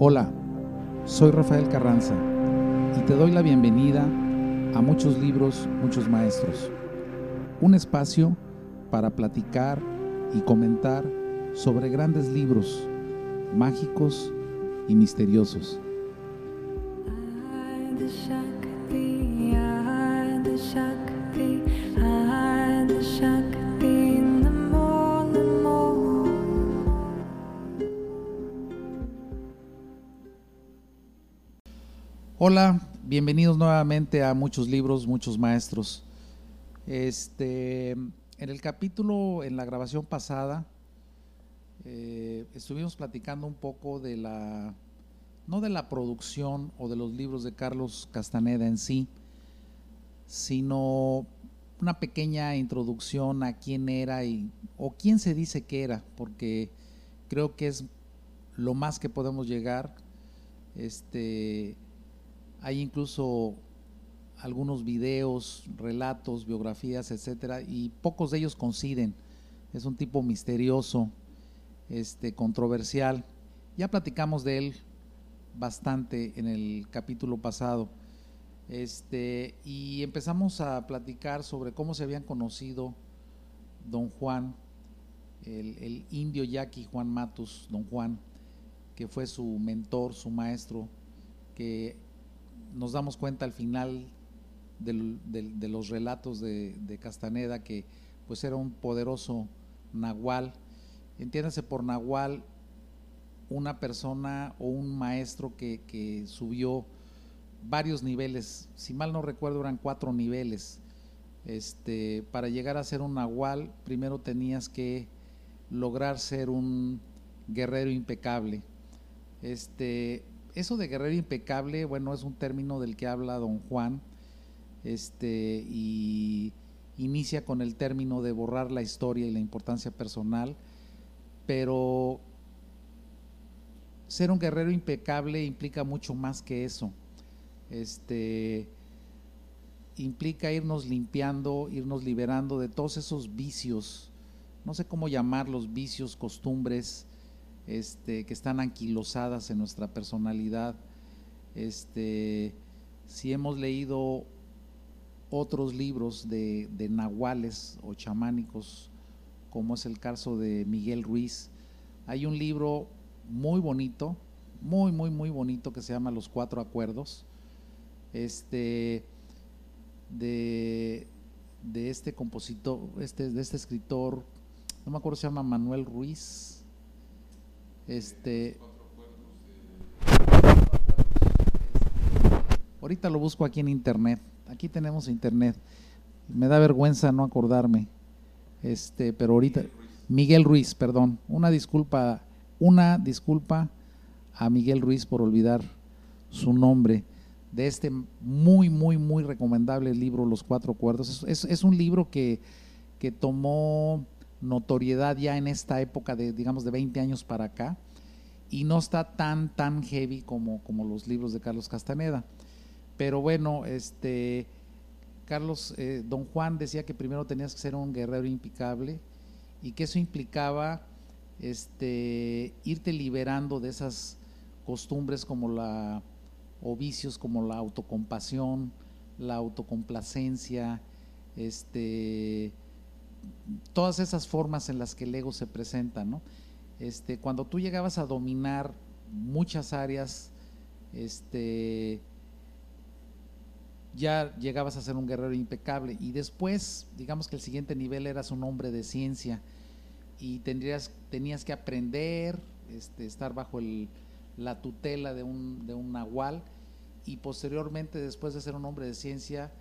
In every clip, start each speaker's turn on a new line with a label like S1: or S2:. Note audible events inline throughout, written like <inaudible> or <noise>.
S1: Hola, soy Rafael Carranza y te doy la bienvenida a Muchos Libros, Muchos Maestros, un espacio para platicar y comentar sobre grandes libros mágicos y misteriosos. Hola, bienvenidos nuevamente a muchos libros, muchos maestros. Este, en el capítulo, en la grabación pasada, eh, estuvimos platicando un poco de la, no de la producción o de los libros de Carlos Castaneda en sí, sino una pequeña introducción a quién era y, o quién se dice que era, porque creo que es lo más que podemos llegar. Este, hay incluso algunos videos, relatos, biografías, etcétera, y pocos de ellos coinciden. Es un tipo misterioso, este, controversial. Ya platicamos de él bastante en el capítulo pasado. Este, y empezamos a platicar sobre cómo se habían conocido don Juan, el, el indio yaqui Juan Matus, don Juan, que fue su mentor, su maestro, que nos damos cuenta al final de los relatos de, Castaneda que pues era un poderoso nahual. Entiéndase por nahual una persona o un maestro que, subió varios niveles, si mal no recuerdo eran cuatro niveles. Este, para llegar a ser un nahual, primero tenías que lograr ser un guerrero impecable. Este, eso de guerrero impecable, bueno, es un término del que habla don Juan, este, y inicia con el término de borrar la historia y la importancia personal, pero ser un guerrero impecable implica mucho más que eso. Este, implica irnos limpiando, irnos liberando de todos esos vicios, no sé cómo llamarlos, vicios, costumbres, este, que están anquilosadas en nuestra personalidad. Este, si hemos leído otros libros de, nahuales o chamánicos, como es el caso de Miguel Ruiz, hay un libro muy bonito, muy, muy, muy bonito que se llama Los Cuatro Acuerdos, este, de, este compositor, este, de este escritor, no me acuerdo, se llama Manuel Ruiz, este, ahorita lo busco aquí en internet. Aquí tenemos internet. Me da vergüenza no acordarme. Este, pero ahorita Miguel Ruiz, perdón. Una disculpa, una disculpa a Miguel Ruiz por olvidar su nombre de este muy, muy, muy recomendable libro, Los Cuatro Cuerdos. Es, un libro que, que tomó notoriedad ya en esta época de, digamos, de 20 años para acá, y no está tan, tan heavy como, como los libros de Carlos Castaneda. Pero bueno, este, Carlos, eh, don Juan decía que primero tenías que ser un guerrero impecable y que eso implicaba este, irte liberando de esas costumbres como la, o vicios como la autocompasión, la autocomplacencia, este, todas esas formas en las que el ego se presenta, ¿no? Este, cuando tú llegabas a dominar muchas áreas, este, ya llegabas a ser un guerrero impecable y después, digamos que el siguiente nivel eras un hombre de ciencia y tendrías, tenías que aprender, este, estar bajo la tutela de un, de un nahual y posteriormente, después de ser un hombre de ciencia,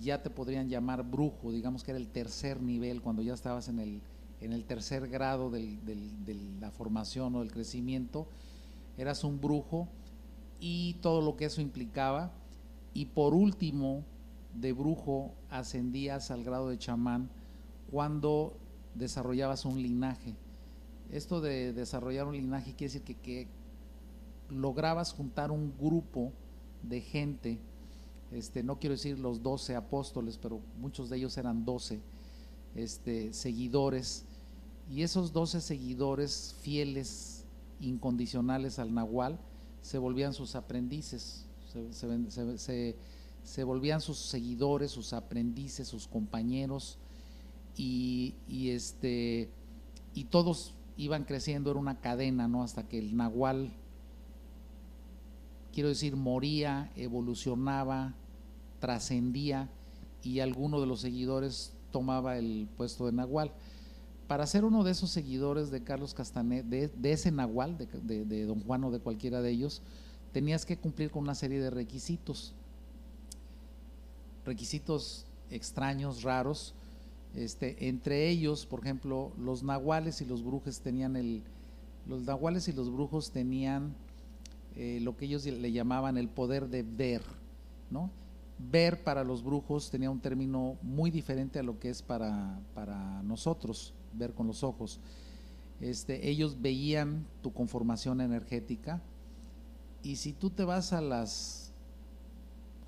S1: ya te podrían llamar brujo, digamos que era el tercer nivel, cuando ya estabas en el, en el tercer grado de la formación o del crecimiento, eras un brujo y todo lo que eso implicaba. Y por último, de brujo ascendías al grado de chamán cuando desarrollabas un linaje. Esto de desarrollar un linaje quiere decir que lograbas juntar un grupo de gente este, no quiero decir los doce apóstoles, pero muchos de ellos eran doce este, seguidores, y esos doce seguidores fieles, incondicionales al Nahual, se volvían sus aprendices, se, volvían sus seguidores, sus aprendices, sus compañeros, y, este, y todos iban creciendo, era una cadena, ¿no? Hasta que el nahual, quiero decir, moría, evolucionaba, trascendía, y alguno de los seguidores tomaba el puesto de nahual para ser uno de esos seguidores de Carlos Castanet, de, ese Nahual, de, Don Juan o de cualquiera de ellos, tenías que cumplir con una serie de requisitos. Requisitos extraños, raros. Este, entre ellos, por ejemplo, los nahuales y los brujos tenían el. Los nahuales y los brujos tenían eh, lo que ellos le llamaban el poder de ver, ¿no? Ver para los brujos tenía un término muy diferente a lo que es para, para nosotros ver con los ojos. Este, ellos veían tu conformación energética y si tú te vas a las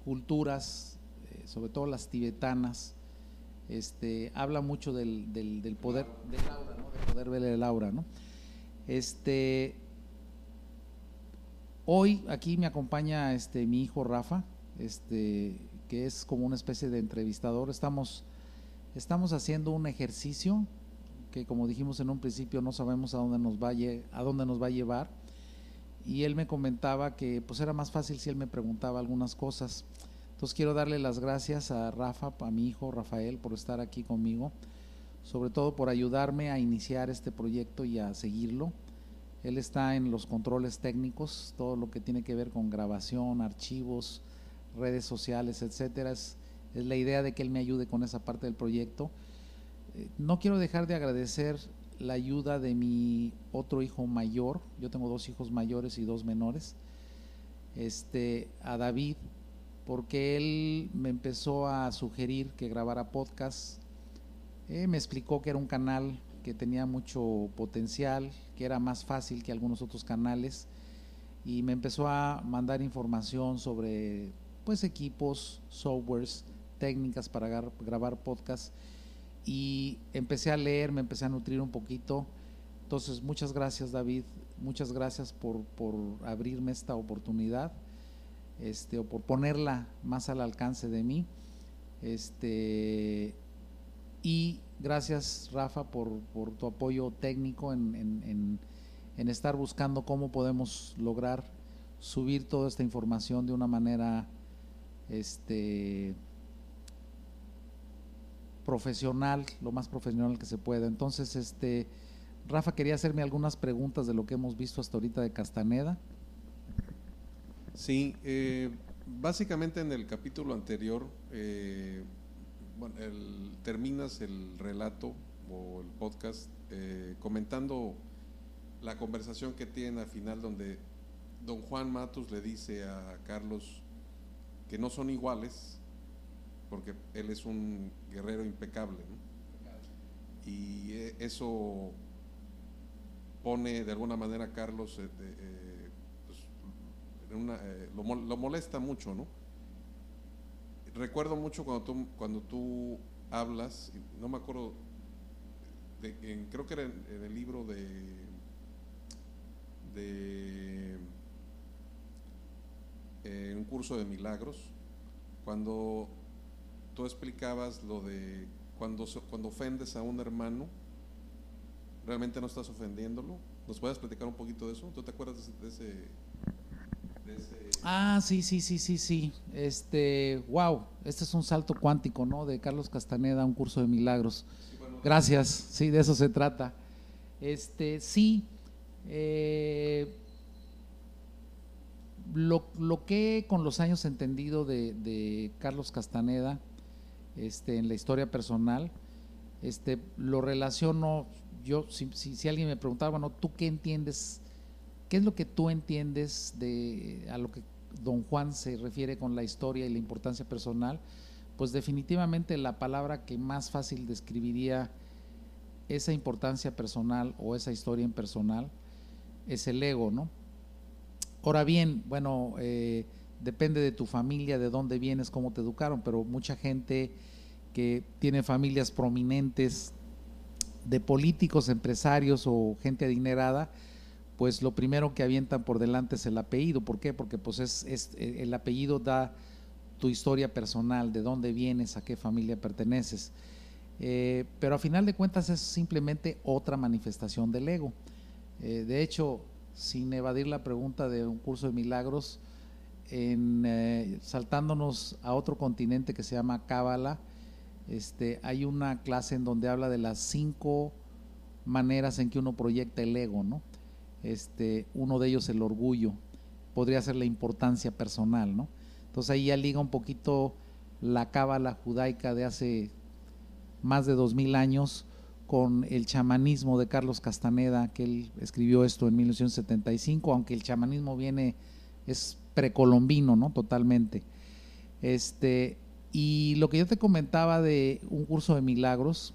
S1: culturas, eh, sobre todo las tibetanas, este, habla mucho del, del, poder del aura, ¿no? poder ver el aura, ¿no? Este, hoy aquí me acompaña este, mi hijo Rafa, este, que es como una especie de entrevistador. Estamos, estamos haciendo un ejercicio que como dijimos en un principio no sabemos a dónde nos va a, dónde nos va a llevar. Y él me comentaba que pues era más fácil si él me preguntaba algunas cosas. Entonces quiero darle las gracias a Rafa, a mi hijo Rafael, por estar aquí conmigo, sobre todo por ayudarme a iniciar este proyecto y a seguirlo. Él está en los controles técnicos, todo lo que tiene que ver con grabación, archivos, redes sociales, etcétera. es la idea de que él me ayude con esa parte del proyecto. Eh, no quiero dejar de agradecer la ayuda de mi otro hijo mayor, yo tengo dos hijos mayores y dos menores, este, a David, porque él me empezó a sugerir que grabara podcast, eh, me explicó que era un canal que tenía mucho potencial, que era más fácil que algunos otros canales, y me empezó a mandar información sobre pues equipos, softwares, técnicas para grabar podcast y empecé a leer, me empecé a nutrir un poquito. Entonces, muchas gracias David, muchas gracias por, por abrirme esta oportunidad, este, o por ponerla más al alcance de mí. Este, y gracias Rafa por, por tu apoyo técnico en, en, en, estar buscando cómo podemos lograr subir toda esta información de una manera este, profesional, lo más profesional que se pueda. Entonces, este, Rafa quería hacerme algunas preguntas de lo que hemos visto hasta ahorita de Castaneda.
S2: Sí, eh, básicamente en el capítulo anterior, eh, terminas el relato o el podcast eh, comentando la conversación que tienen al final donde don Juan Matos le dice a Carlos que no son iguales, porque él es un guerrero impecable. Y eh, eso pone de alguna manera a Carlos, eh, eh, pues, lo, molesta mucho, ¿no? Recuerdo mucho cuando tú, cuando tú hablas, no me acuerdo, creo que era en, el libro de, de un curso de milagros, cuando tú explicabas lo de cuando, cuando ofendes a un hermano, realmente no estás ofendiéndolo. ¿Nos puedes platicar un poquito de eso? ¿Tú te acuerdas de ese, de ese...
S1: Ah, sí, sí, sí, sí, sí. Este, wow, este es un salto cuántico, ¿no? De Carlos Castaneda, un curso de milagros. Gracias, sí, de eso se trata. Este, sí, eh, lo, lo, que con los años entendido de, de Carlos Castaneda, este, en la historia personal, este, lo relaciono, yo, si, si, alguien me preguntaba, bueno, ¿tú qué entiendes? ¿Qué es lo que tú entiendes de a lo que don Juan se refiere con la historia y la importancia personal? Pues definitivamente la palabra que más fácil describiría esa importancia personal o esa historia en personal es el ego, ¿no? Ahora bien, bueno, eh, depende de tu familia, de dónde vienes, cómo te educaron, pero mucha gente que tiene familias prominentes de políticos, empresarios o gente adinerada, pues lo primero que avientan por delante es el apellido. ¿Por qué? Porque pues es, es el apellido da tu historia personal, de dónde vienes, a qué familia perteneces. Eh, pero a final de cuentas es simplemente otra manifestación del ego. Eh, de hecho, sin evadir la pregunta de un curso de milagros, en, eh, saltándonos a otro continente que se llama Cábala, este, hay una clase en donde habla de las cinco maneras en que uno proyecta el ego, ¿no? Este, uno de ellos el orgullo, podría ser la importancia personal, ¿no? Entonces ahí ya liga un poquito la cábala judaica de hace más de dos mil años con el chamanismo de Carlos Castaneda, que él escribió esto en 1975, aunque el chamanismo viene, es precolombino, ¿no? Totalmente. Este, y lo que yo te comentaba de un curso de milagros,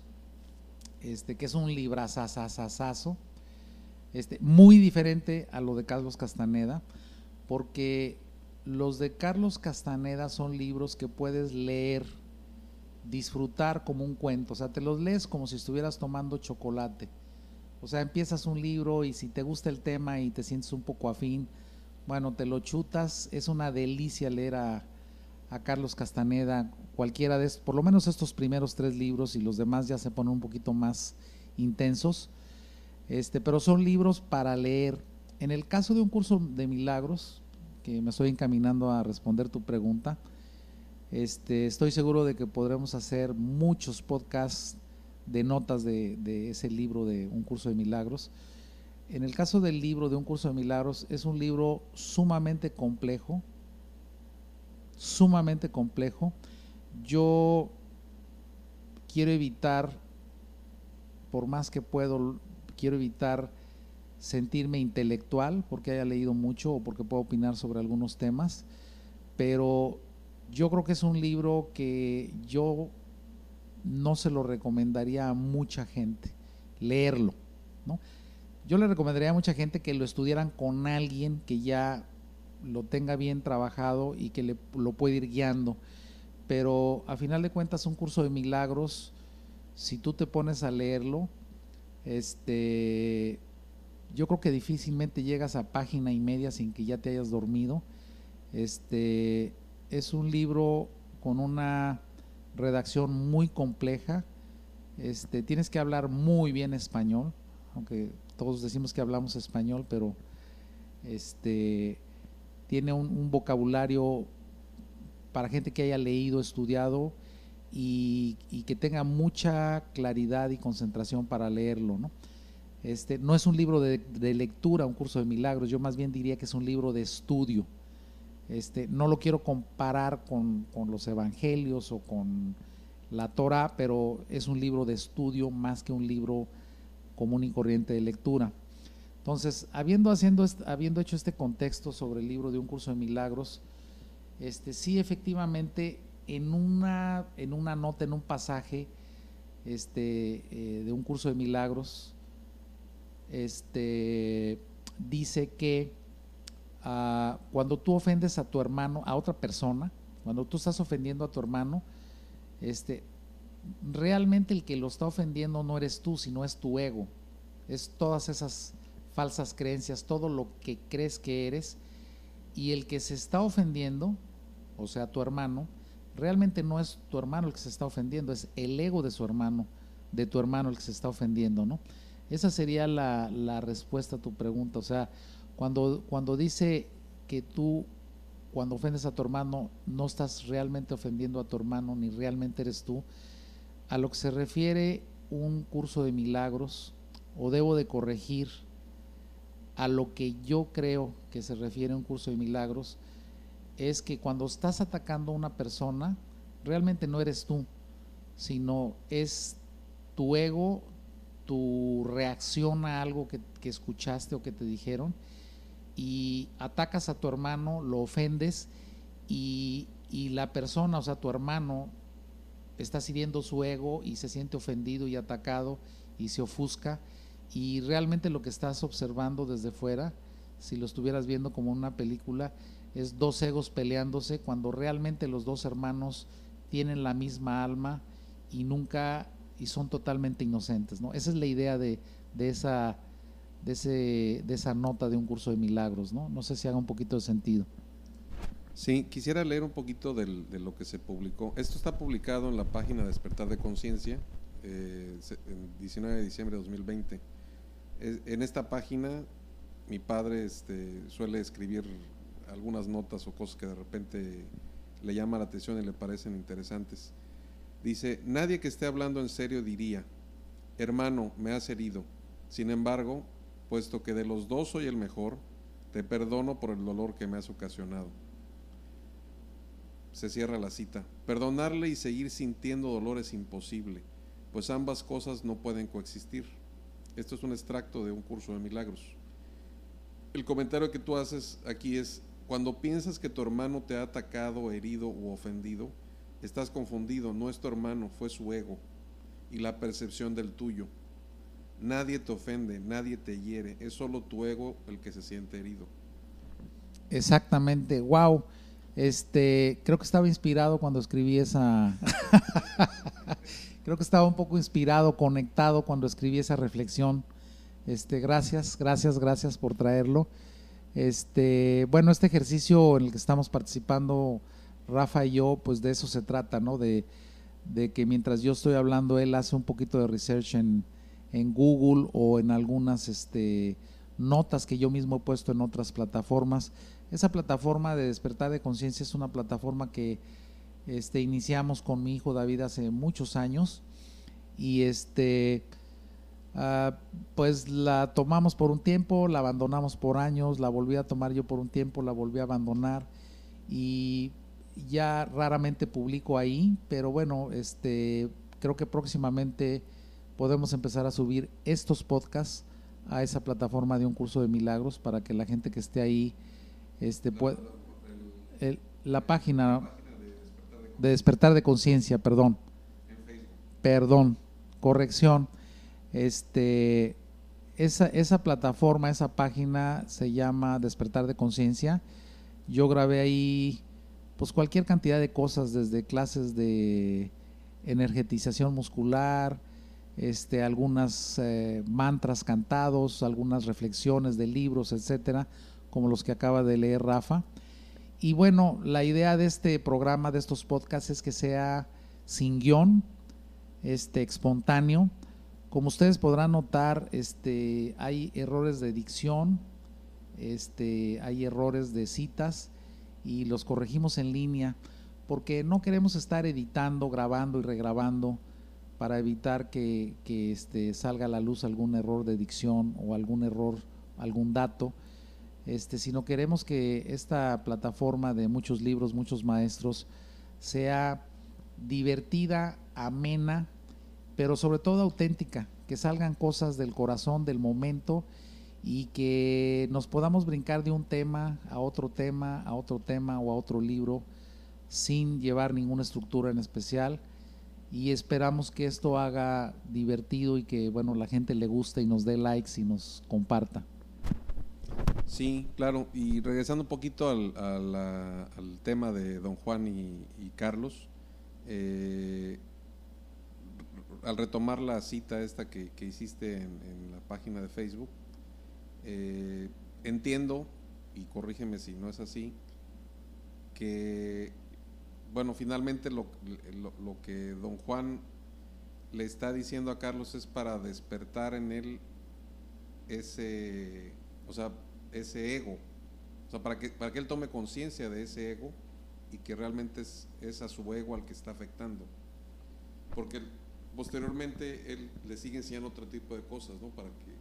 S1: este, que es un librazazazazo, este, muy diferente a lo de Carlos Castaneda, porque los de Carlos Castaneda son libros que puedes leer disfrutar como un cuento, o sea, te los lees como si estuvieras tomando chocolate. O sea, empiezas un libro y si te gusta el tema y te sientes un poco afín, bueno, te lo chutas, es una delicia leer a, Carlos Castaneda, cualquiera de estos, por lo menos estos primeros tres libros y los demás ya se ponen un poquito más intensos, este, pero son libros para leer. En el caso de un curso de milagros, que me estoy encaminando a responder tu pregunta, este, estoy seguro de que podremos hacer muchos podcasts de notas de, ese libro de Un curso de milagros. En el caso del libro de Un curso de milagros, es un libro sumamente complejo, sumamente complejo. Yo quiero evitar, por más que puedo, quiero evitar sentirme intelectual porque haya leído mucho o porque puedo opinar sobre algunos temas, pero yo creo que es un libro que yo no se lo recomendaría a mucha gente leerlo, ¿no? Yo le recomendaría a mucha gente que lo estudiaran con alguien que ya lo tenga bien trabajado y que le, lo puede ir guiando. Pero a final de cuentas, un curso de milagros, si tú te pones a leerlo, este, yo creo que difícilmente llegas a página y media sin que ya te hayas dormido. Este, es un libro con una redacción muy compleja. Este, tienes que hablar muy bien español, aunque todos decimos que hablamos español, pero este, tiene un, vocabulario para gente que haya leído, estudiado y, que tenga mucha claridad y concentración para leerlo. ¿no? Este, no es un libro de, de lectura, un curso de milagros, yo más bien diría que es un libro de estudio este, no lo quiero comparar con, los evangelios o con la Torah, pero es un libro de estudio más que un libro común y corriente de lectura. Entonces, habiendo, haciendo, habiendo hecho este contexto sobre el libro de un curso de milagros, este, sí efectivamente en una, en una nota, en un pasaje este, eh, de un curso de milagros, este, dice que cuando tú ofendes a tu hermano, a otra persona, cuando tú estás ofendiendo a tu hermano, este, realmente el que lo está ofendiendo no eres tú, sino es tu ego. Es todas esas falsas creencias, todo lo que crees que eres. Y el que se está ofendiendo, o sea, tu hermano, realmente no es tu hermano el que se está ofendiendo, es el ego de su hermano, de tu hermano el que se está ofendiendo, ¿no? Esa sería la, la respuesta a tu pregunta. O sea, cuando, cuando dice que tú, cuando ofendes a tu hermano, no estás realmente ofendiendo a tu hermano, ni realmente eres tú, a lo que se refiere un curso de milagros, o debo de corregir a lo que yo creo que se refiere un curso de milagros, es que cuando estás atacando a una persona, realmente no eres tú, sino es tu ego, tu reacción a algo que, que escuchaste o que te dijeron, y atacas a tu hermano, lo ofendes y, la persona, o sea, tu hermano, está sirviendo su ego y se siente ofendido y atacado y se ofusca y realmente lo que estás observando desde fuera, si lo estuvieras viendo como una película, es dos egos peleándose cuando realmente los dos hermanos tienen la misma alma y nunca y son totalmente inocentes, ¿no? Esa es la idea de, de esa de, ese, de esa nota de un curso de milagros, ¿no? No sé si haga un poquito de sentido.
S2: Sí, quisiera leer un poquito de lo que se publicó. Esto está publicado en la página Despertar de Conciencia, eh, el 19 de diciembre de 2020. en esta página mi padre este, suele escribir algunas notas o cosas que de repente le llama la atención y le parecen interesantes. Dice, nadie que esté hablando en serio diría, hermano, me has herido. Sin embargo, puesto que de los dos soy el mejor, te perdono por el dolor que me has ocasionado. Se cierra la cita. Perdonarle y seguir sintiendo dolor es imposible, pues ambas cosas no pueden coexistir. Esto es un extracto de un curso de milagros. El comentario que tú haces aquí es, cuando piensas que tu hermano te ha atacado, herido u ofendido, estás confundido, no es tu hermano, fue su ego y la percepción del tuyo. Nadie te ofende, nadie te hiere, es solo tu ego el que se siente herido.
S1: Exactamente, wow. Este, creo que estaba inspirado cuando escribí esa <laughs> Creo que estaba un poco inspirado, conectado cuando escribí esa reflexión. Este, gracias, gracias, gracias por traerlo. Este, bueno, este ejercicio en el que estamos participando Rafa y yo, pues de eso se trata, ¿no? De, de que mientras yo estoy hablando, él hace un poquito de research en, en Google o en algunas este, notas que yo mismo he puesto en otras plataformas. Esa plataforma de despertar de conciencia es una plataforma que este, iniciamos con mi hijo David hace muchos años y este, ah, pues la tomamos por un tiempo, la abandonamos por años, la volví a tomar yo por un tiempo, la volví a abandonar y ya raramente publico ahí, pero bueno, este, creo que próximamente podemos empezar a subir estos podcasts a esa plataforma de un curso de milagros para que la gente que esté ahí este pueda la página de despertar de conciencia, perdón. Perdón, corrección. Este esa, esa plataforma, esa página se llama Despertar de Conciencia. Yo grabé ahí pues cualquier cantidad de cosas, desde clases de energetización muscular, este, algunas eh, mantras cantados, algunas reflexiones de libros, etcétera, como los que acaba de leer Rafa. Y bueno, la idea de este programa, de estos podcasts, es que sea sin guion, este, espontáneo. Como ustedes podrán notar, este, hay errores de dicción, este, hay errores de citas y los corregimos en línea porque no queremos estar editando, grabando y regrabando para evitar que, este, salga a la luz algún error de dicción o algún error, algún dato, este, sino queremos que esta plataforma de muchos libros, muchos maestros, sea divertida, amena, pero sobre todo auténtica, que salgan cosas del corazón, del momento y que nos podamos brincar de un tema a otro tema, a otro tema o a otro libro sin llevar ninguna estructura en especial y esperamos que esto haga divertido y que bueno la gente le guste y nos dé likes y nos comparta.
S2: Sí, claro. Y regresando un poquito al, tema de don Juan y, Carlos, eh, al retomar la cita esta que, hiciste en, la página de Facebook, eh, entiendo, y corrígeme si no es así, que, bueno, finalmente lo, lo que don Juan le está diciendo a Carlos es para despertar en él ese, o sea, ese ego, o sea, para que, para que él tome conciencia de ese ego y que realmente es, es, a su ego al que está afectando. Porque posteriormente él le sigue enseñando otro tipo de cosas, ¿no? Para que,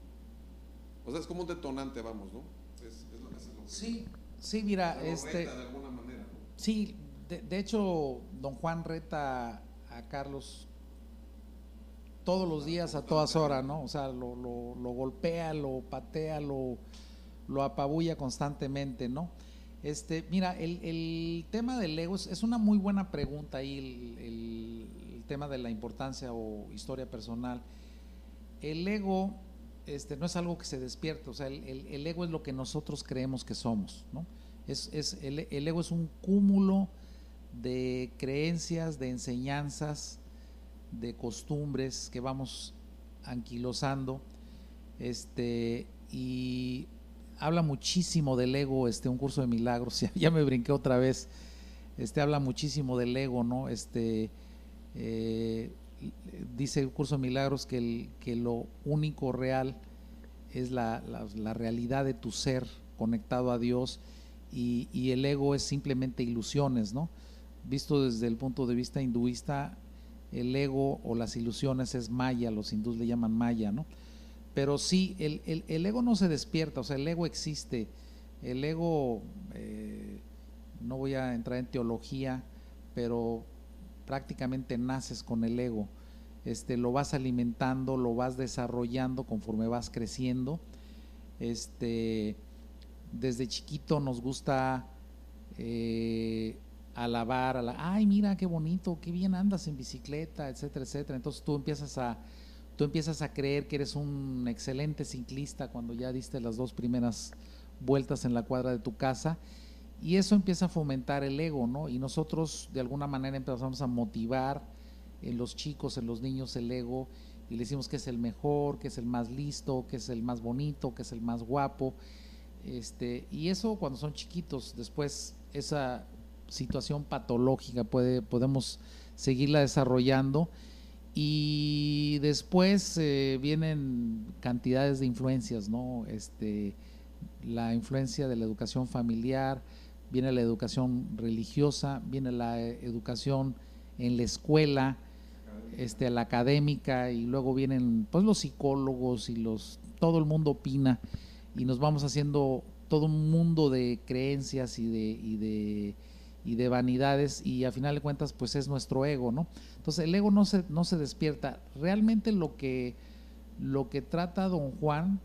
S2: o sea, es como un detonante, vamos, ¿no? Es,
S1: lo que Sí, sí, mira, este...
S2: de alguna manera,
S1: Sí, de, hecho, don Juan reta a Carlos todos los días, a todas horas, ¿no? O sea, lo, lo, golpea, lo patea, lo, lo apabulla constantemente, ¿no? Este, mira, el, tema del ego es, una muy buena pregunta ahí, el, tema de la importancia o historia personal. El ego este, no es algo que se despierte, o sea, el, ego es lo que nosotros creemos que somos, ¿no? Es, es el, ego es un cúmulo de creencias, de enseñanzas, de costumbres que vamos anquilosando este, y habla muchísimo del ego, este, un curso de milagros, <laughs> ya, me brinqué otra vez, este, habla muchísimo del ego, ¿no? Este, eh, dice el curso de milagros que, que lo único real es la, la, realidad de tu ser conectado a Dios y, y, el ego es simplemente ilusiones, ¿no? Visto desde el punto de vista hinduista, el ego o las ilusiones es maya, los hindúes le llaman maya, ¿no? Pero sí, el, el, ego no se despierta, o sea, el ego existe. El ego, eh, no voy a entrar en teología, pero prácticamente naces con el ego. Este, lo vas alimentando, lo vas desarrollando conforme vas creciendo. Este, desde chiquito nos gusta eh, alabar, a la, ay, mira qué bonito, qué bien andas en bicicleta, etcétera, etcétera. Entonces tú empiezas a tú empiezas a creer que eres un excelente ciclista cuando ya diste las dos primeras vueltas en la cuadra de tu casa y eso empieza a fomentar el ego, ¿no? Y nosotros de alguna manera empezamos a motivar en los chicos, en los niños el ego y le decimos que es el mejor, que es el más listo, que es el más bonito, que es el más guapo. Este, y eso cuando son chiquitos, después esa situación patológica puede, podemos seguirla desarrollando y después eh, vienen cantidades de influencias, ¿no? Este, la influencia de la educación familiar, viene la educación religiosa, viene la educación en la escuela, este, la académica, y luego vienen pues los psicólogos y los todo el mundo opina y nos vamos haciendo todo un mundo de creencias y de y de vanidades y a final de cuentas pues es nuestro ego, ¿no? Entonces el ego no se, no se despierta. Realmente lo que, lo que trata don Juan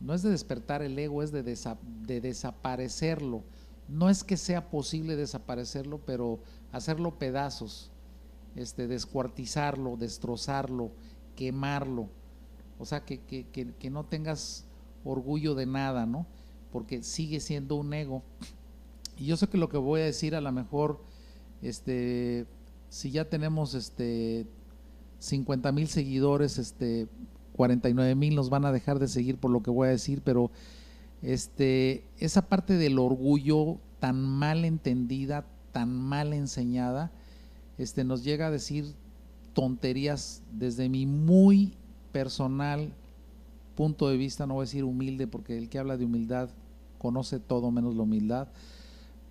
S1: no es de despertar el ego, es de, de desaparecerlo. No es que sea posible desaparecerlo, pero hacerlo pedazos, este, descuartizarlo, destrozarlo, quemarlo. O sea, que, que, que, que no tengas orgullo de nada, ¿no? Porque sigue siendo un ego y yo sé que lo que voy a decir a lo mejor, este, si ya tenemos este 50 mil seguidores, este 49 mil nos van a dejar de seguir por lo que voy a decir, pero este, esa parte del orgullo tan mal entendida, tan mal enseñada, este, nos llega a decir tonterías desde mi muy personal punto de vista, no voy a decir humilde, porque el que habla de humildad conoce todo menos la humildad,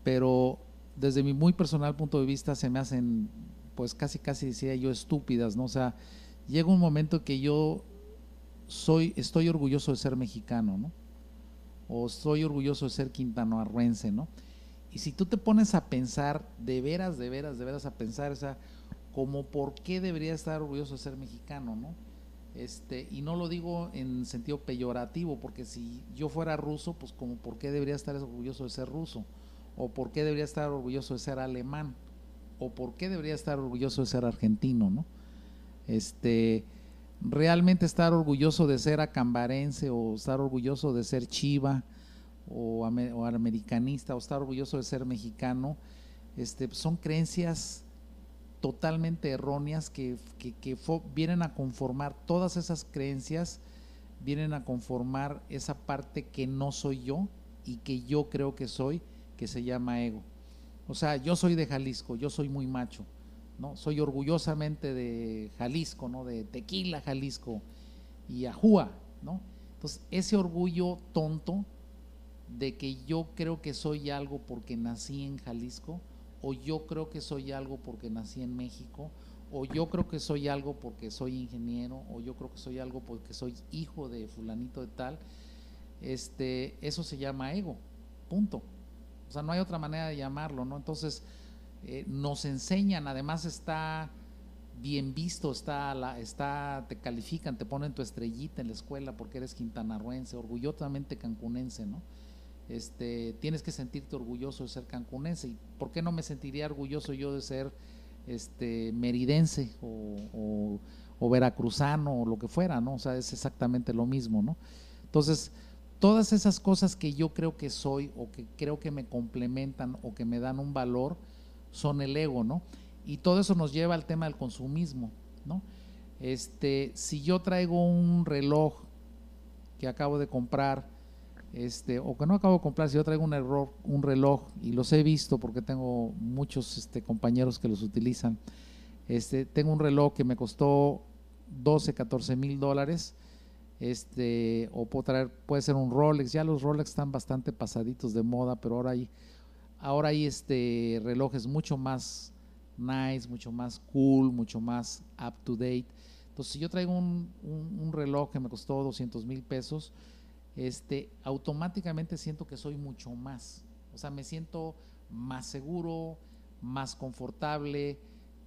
S1: pero desde mi muy personal punto de vista se me hacen, pues casi, casi decía yo, estúpidas, ¿no? O sea, llega un momento que yo soy, estoy orgulloso de ser mexicano, ¿no? O estoy orgulloso de ser quintanoarruense, ¿no? Y si tú te pones a pensar, de veras, de veras, de veras a pensar, o sea, como por qué debería estar orgulloso de ser mexicano, ¿no? Este, y no lo digo en sentido peyorativo, porque si yo fuera ruso, pues como por qué debería estar orgulloso de ser ruso o por qué debería estar orgulloso de ser alemán, o por qué debería estar orgulloso de ser argentino, ¿no? Este, realmente estar orgulloso de ser acambarense o estar orgulloso de ser chiva o, americanista o estar orgulloso de ser mexicano, este, son creencias totalmente erróneas que, vienen a conformar, todas esas creencias vienen a conformar esa parte que no soy yo y que yo creo que soy que se llama ego. O sea, yo soy de Jalisco, yo soy muy macho, ¿no? Soy orgullosamente de Jalisco, ¿no? De Tequila, Jalisco y Ajúa, ¿no? Entonces, ese orgullo tonto de que yo creo que soy algo porque nací en Jalisco, o yo creo que soy algo porque nací en México, o yo creo que soy algo porque soy ingeniero, o yo creo que soy algo porque soy hijo de fulanito de tal, este, eso se llama ego, punto. O sea, no hay otra manera de llamarlo, ¿no? Entonces, eh, nos enseñan, además está bien visto, está, la, está, te califican, te ponen tu estrellita en la escuela porque eres quintanarruense, orgullosamente cancunense, ¿no? Este, tienes que sentirte orgulloso de ser cancunense. ¿Y por qué no me sentiría orgulloso yo de ser este, meridense o, o veracruzano o lo que fuera, ¿no? O sea, es exactamente lo mismo, ¿no? Entonces, todas esas cosas que yo creo que soy o que creo que me complementan o que me dan un valor son el ego, ¿no? Y todo eso nos lleva al tema del consumismo, ¿no? Este, si yo traigo un reloj que acabo de comprar, este, o que no acabo de comprar, si yo traigo un, error, un reloj y los he visto porque tengo muchos este, compañeros que los utilizan. Este, tengo un reloj que me costó 12, 14 mil dólares. Este, o puedo traer, puede ser un Rolex. Ya los Rolex están bastante pasaditos de moda, pero ahora hay, ahora hay este relojes mucho más nice, mucho más cool, mucho más up to date. Entonces, si yo traigo un, un, reloj que me costó 200 mil pesos, este, automáticamente siento que soy mucho más. O sea, me siento más seguro, más confortable.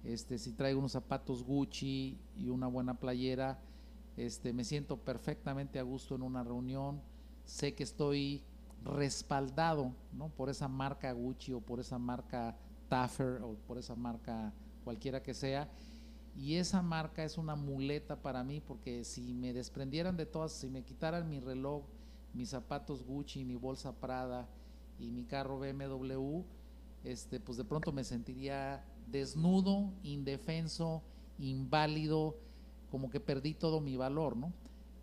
S1: Este, si traigo unos zapatos Gucci y una buena playera, este, me siento perfectamente a gusto en una reunión. Sé que estoy respaldado ¿no? por esa marca Gucci o por esa marca Taffer o por esa marca cualquiera que sea. Y esa marca es una muleta para mí porque si me desprendieran de todas, si me quitaran mi reloj, mis zapatos Gucci, mi bolsa Prada y mi carro BMW, este, pues de pronto me sentiría desnudo, indefenso, inválido, como que perdí todo mi valor, ¿no?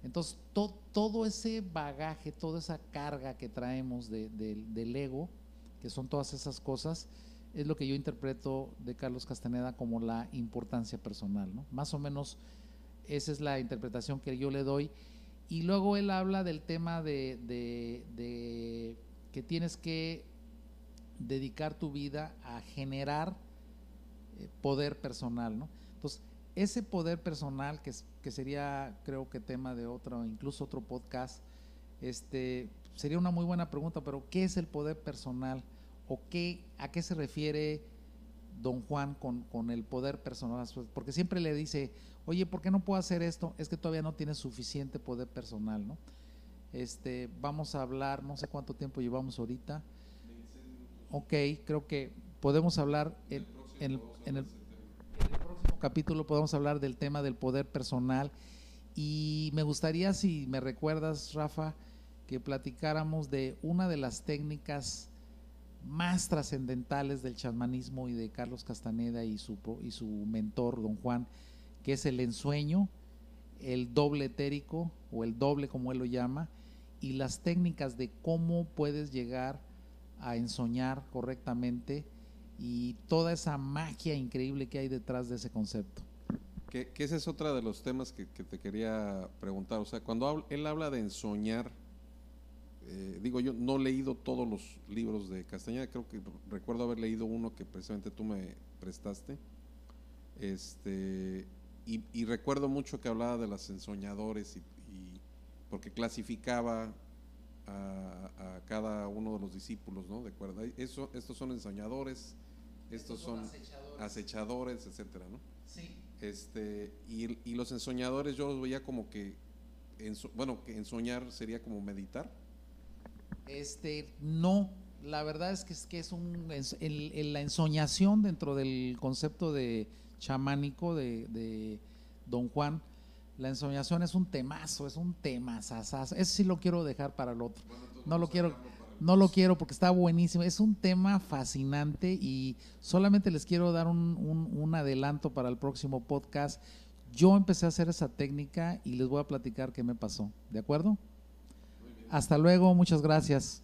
S1: Entonces, todo ese bagaje, toda esa carga que traemos del ego, que son todas esas cosas, es lo que yo interpreto de Carlos Castaneda como la importancia personal, ¿no? Más o menos esa es la interpretación que yo le doy. Y luego él habla del tema de, que tienes que dedicar tu vida a generar eh, poder personal, ¿no? Ese poder personal, que, que sería creo que tema de otro, incluso otro podcast, este, sería una muy buena pregunta, pero ¿qué es el poder personal? o qué, a qué se refiere don Juan con, el poder personal, porque siempre le dice, oye, ¿por qué no puedo hacer esto? Es que todavía no tiene suficiente poder personal, ¿no? Este, vamos a hablar, no sé cuánto tiempo llevamos ahorita. Ok, creo que podemos hablar en, el, en el capítulo, podemos hablar del tema del poder personal. Y me gustaría, si me recuerdas, Rafa, que platicáramos de una de las técnicas más trascendentales del chamanismo y de Carlos Castaneda y su, y su mentor, don Juan, que es el ensueño, el doble etérico o el doble como él lo llama, y las técnicas de cómo puedes llegar a ensoñar correctamente y toda esa magia increíble que hay detrás de ese concepto.
S2: Que, ese es otro de los temas que, que, te quería preguntar. O sea, cuando él habla de ensoñar, eh, digo yo, no he leído todos los libros de Castañeda, creo que recuerdo haber leído uno que precisamente tú me prestaste. Este, y, recuerdo mucho que hablaba de los ensoñadores y, porque clasificaba a, cada uno de los discípulos, ¿no? De acuerdo. Eso, estos son ensoñadores, estos, son, acechadores. etcétera, ¿no? Sí. Este, y, los ensoñadores yo los veía como que, bueno, que ensoñar sería como meditar.
S1: Este, no, la verdad es que es, que es un, la ensoñación dentro del concepto de chamánico de, Don Juan, la ensoñación es un temazo, es un temazazazo. Eso sí lo quiero dejar para el otro. no lo quiero, no lo quiero porque está buenísimo. Es un tema fascinante y solamente les quiero dar un, un adelanto para el próximo podcast. Yo empecé a hacer esa técnica y les voy a platicar qué me pasó. ¿De acuerdo? Hasta luego, muchas gracias.